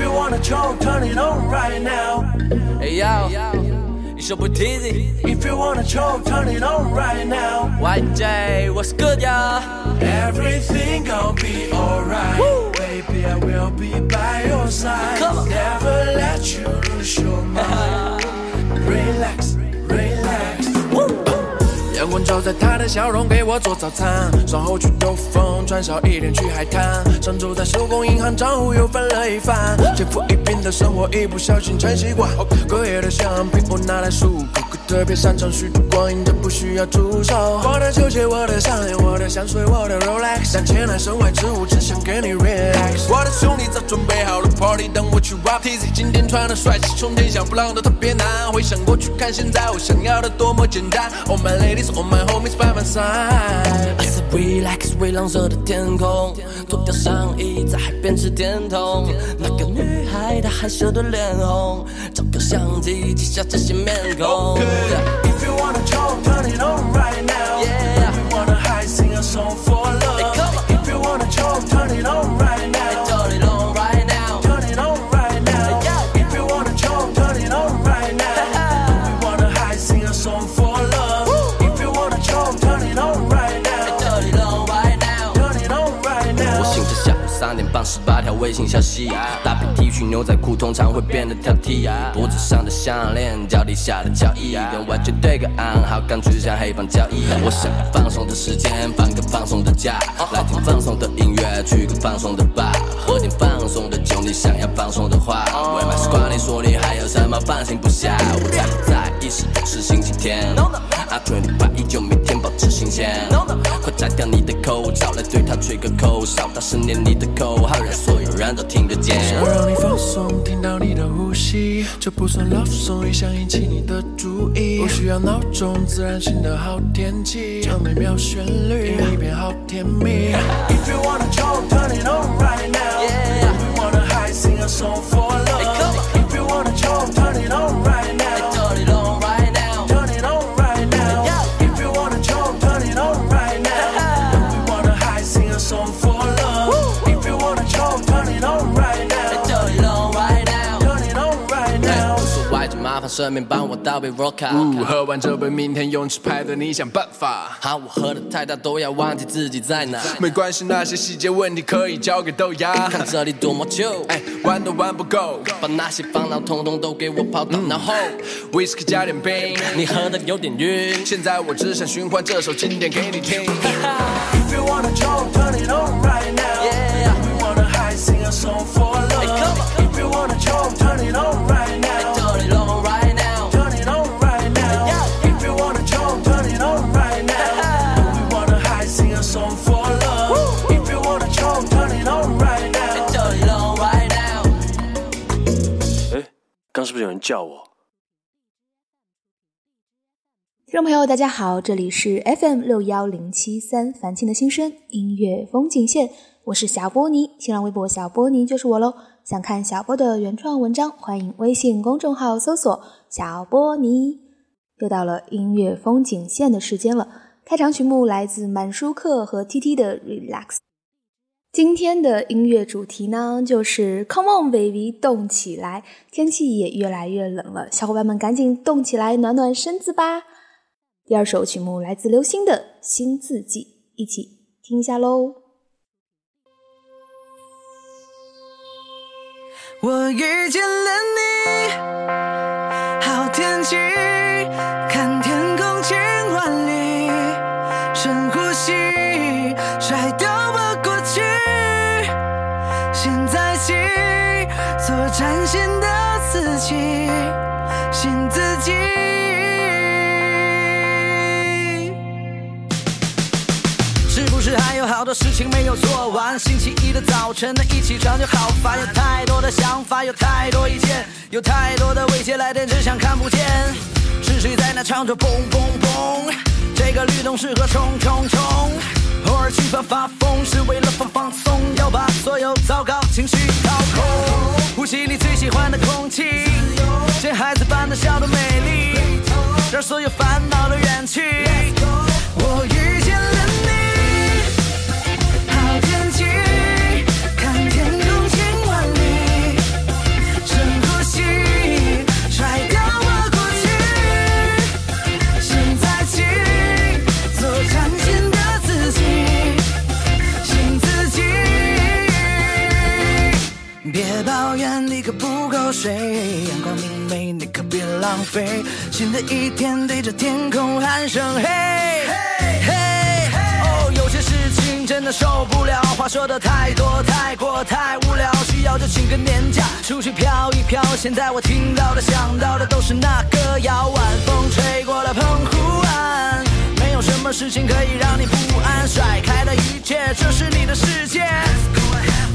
If you wanna choke, turn it on right now. Hey yo, it's your boy Dizzy. If you wanna choke, turn it on right now. YJ, what's good, y'all? Everything gon' be alright. Baby, I will be by your side. Never let you lose your mind. Relax. 照在他的笑容，给我做早餐，然后去兜风，穿少一点去海滩。上周在手工银行账户又翻了一番，劫富一贫的生活，一不小心成习惯。隔夜的香槟我拿来漱口。特别擅长虚度光阴，这不需要助手。我的球鞋，我的项链，我的香水，我的 Rolex，当钱来手外之物，只想给你 r e i s e 我的兄弟早准备好了 party，等我去 rap o c k。今天穿的帅气冲天，像布朗德特别难。回想过去，看现在，我想要的多么简单。All my ladies, all my homies by my side。I said we like 危浪热的天空，脱掉上衣在海边吃甜筒。我醒在下午三点半，十八条微信消息。牛仔裤通常会变得挑剔，脖子上的项链，脚底下的脚印，跟外界对个暗号，干脆像黑帮交易。我想放松的时间，放个放松的假，来听放松的音乐，去个放松的吧，喝点放松的酒。你想要放松的话，u 买 d 你说你还有什么放心不下？我在是不是星期天，阿翠的花依旧每天保持新鲜。快摘掉你的口罩，来对它吹个口哨，大声念你的口号，让所有人都听得见。松，听到你的呼吸，就不算 love song，也想引起你的注意。不需要闹钟，自然醒的好天气，唱美妙旋律一遍好甜蜜。If you wanna jump, turn it on right now. We wanna high, sing a song for love. If you wanna jump, turn it on. 顺便帮我倒杯 vodka，喝完这杯，明天泳池派对你想办法。哈，我喝的太大，都要忘记自己在哪。没关系，那些细节问题可以交给豆芽。看这里多么旧，玩都玩不够。把那些烦恼统统都给我抛到脑后。Whisk 加点冰，你喝的有点晕。现在我只想循环这首经典给你听。是不是有人叫我？听众朋友，大家好，这里是 FM 六幺零七三樊庆的心声音乐风景线，我是小波尼，新浪微博小波尼就是我喽。想看小波的原创文章，欢迎微信公众号搜索小波尼。又到了音乐风景线的时间了，开场曲目来自满舒克和 TT 的 Relax。今天的音乐主题呢，就是 Come on baby，动起来！天气也越来越冷了，小伙伴们赶紧动起来，暖暖身子吧。第二首曲目来自刘星的《新字迹》，一起听一下喽。我遇见了你，好天气。信自己。是不是还有好多事情没有做完？星期一的早晨呢，一起床就好烦，有太多的想法，有太多意见，有太多的未接来电，只想看不见。是谁在那唱着砰砰砰？这个律动适合冲冲冲。偶尔去发发疯，是为了放放松，要把所有糟糕情绪掏空，呼吸你最喜欢的空气，像孩子般的笑的美丽，让所有烦恼都远去。我。飞，新的一天对着天空喊声嘿，嘿，嘿，哦，有些事情真的受不了，话说的太多，太过太无聊，需要就请个年假，出去飘一飘。现在我听到的、想到的都是那歌谣，晚风吹过了澎湖湾，没有什么事情可以让你不安，甩开了一切，这是你的世界。Let's ahead. go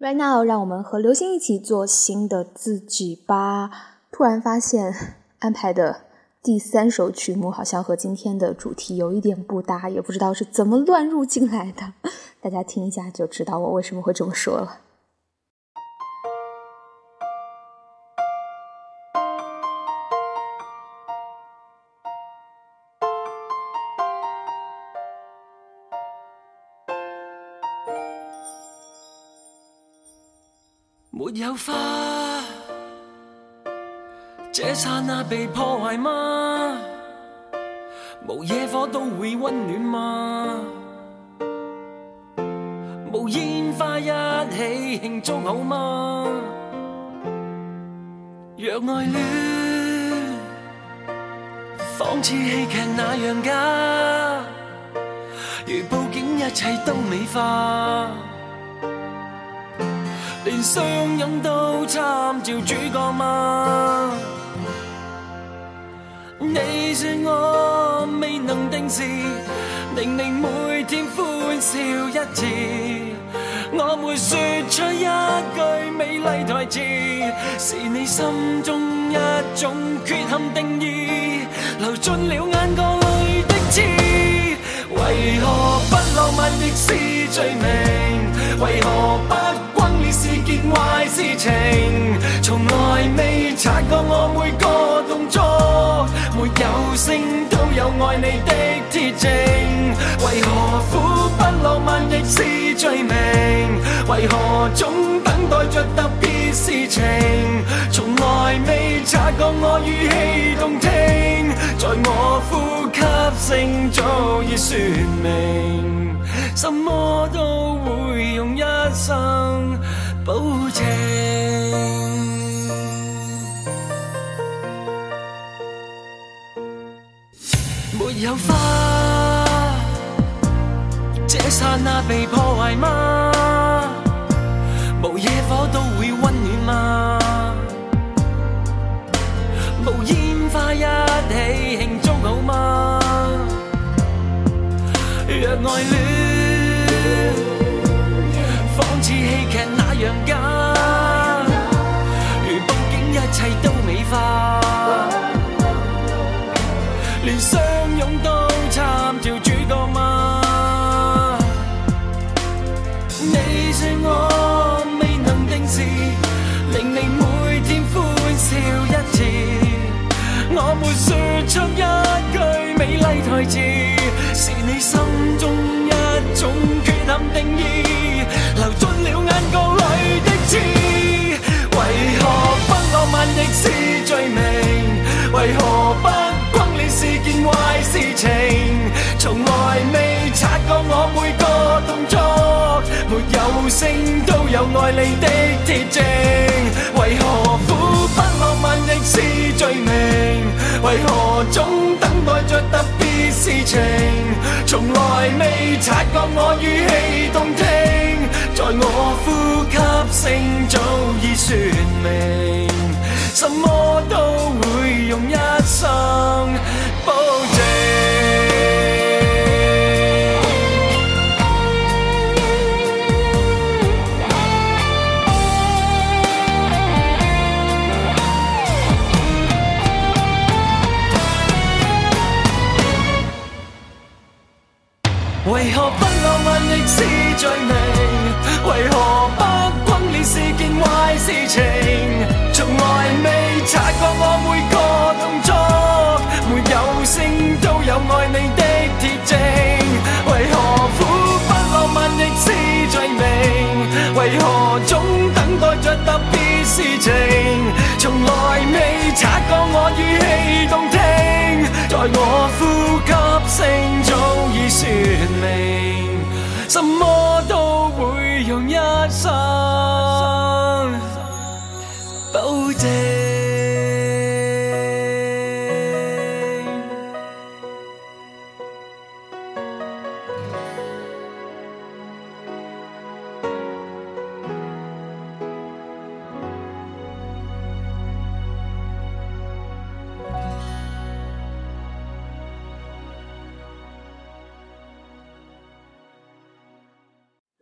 Right now，让我们和刘星一起做新的自己吧。突然发现 安排的第三首曲目好像和今天的主题有一点不搭，也不知道是怎么乱入进来的。大家听一下就知道我为什么会这么说了。没有花，这刹那被破坏吗？无野火都会温暖吗？无烟花一起庆祝好吗？若爱恋，仿似戏剧那样假，如布景，一切都美化。连相拥都参照主角吗？你说我未能定时，令令每天欢笑一次，我没说出一句美丽台词，是你心中一种缺陷定义，流进了眼角里的刺。为何不浪漫的是罪名？为何不？件坏事情，从来未察觉我每个动作，没有声都有爱你的铁证。为何苦不浪漫亦是罪名？为何总等待着特别事情？从来未察觉我语气动听，在我呼吸声早已说明，什么都会用一生。保证。没有花，这刹那被破坏吗？无野火都。亦是罪名，为何不轰烈是件坏事情？从来未察觉我每个动作，没有声都有爱你的铁证。为何苦不浪漫亦是罪名？为何总等待着特别事情？从来未察觉我语气动听，在我呼吸声早已说明。什么都会用一生保偿？为何不浪漫亦是罪名？为何不轰烈是件坏事情？过我每个动作，没有声都有爱你的铁证。为何苦不浪漫亦是罪名？为何总等待着特别事情？从来未察觉我语气动听，在我呼吸声早已说明，什么都会用一生。保证。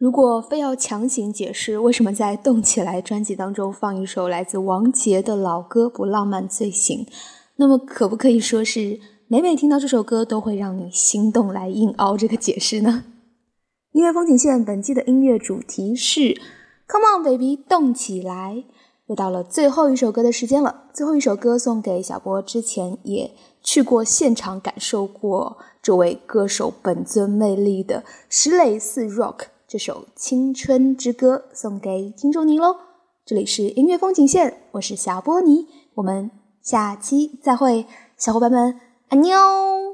如果非要强行解释为什么在《动起来》专辑当中放一首来自王杰的老歌《不浪漫罪行》，那么可不可以说是每每听到这首歌都会让你心动来硬凹这个解释呢？音乐风景线本季的音乐主题是 “Come on baby，动起来”，又到了最后一首歌的时间了。最后一首歌送给小波之前也去过现场感受过这位歌手本尊魅力的《石磊四 Rock》。这首《青春之歌》送给听众您喽！这里是音乐风景线，我是小波尼，我们下期再会，小伙伴们，你哦。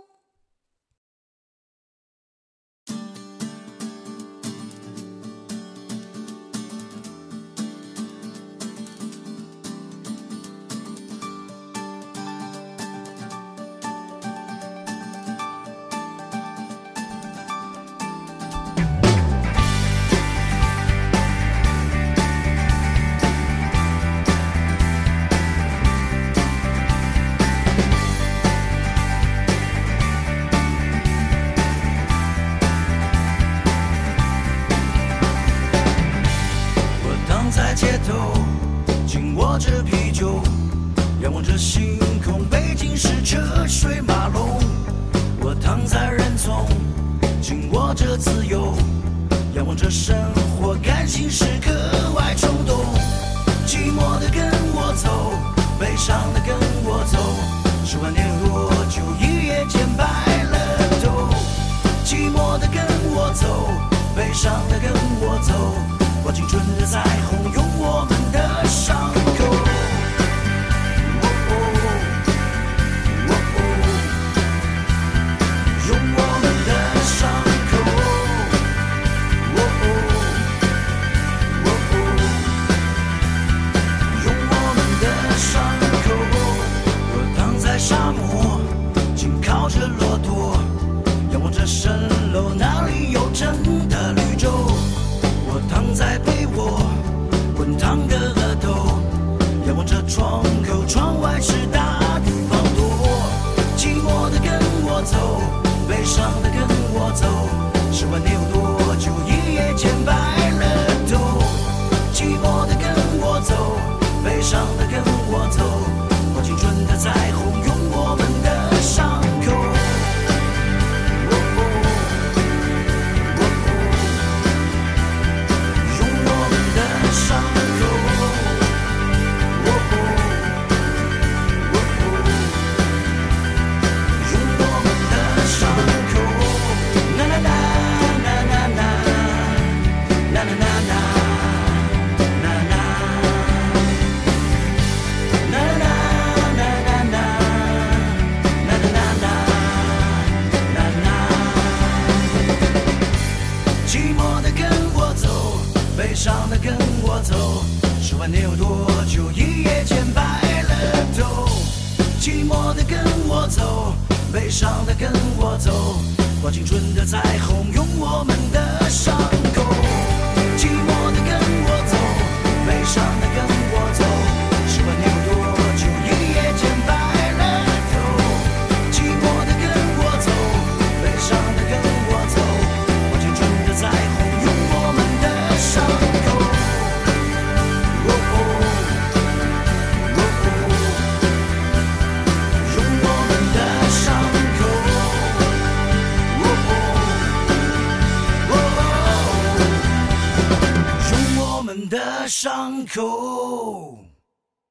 伤的跟我走，十万年我就一夜间白了头，寂寞的跟我走，悲伤的跟我走，我青春的彩虹。青春的彩虹。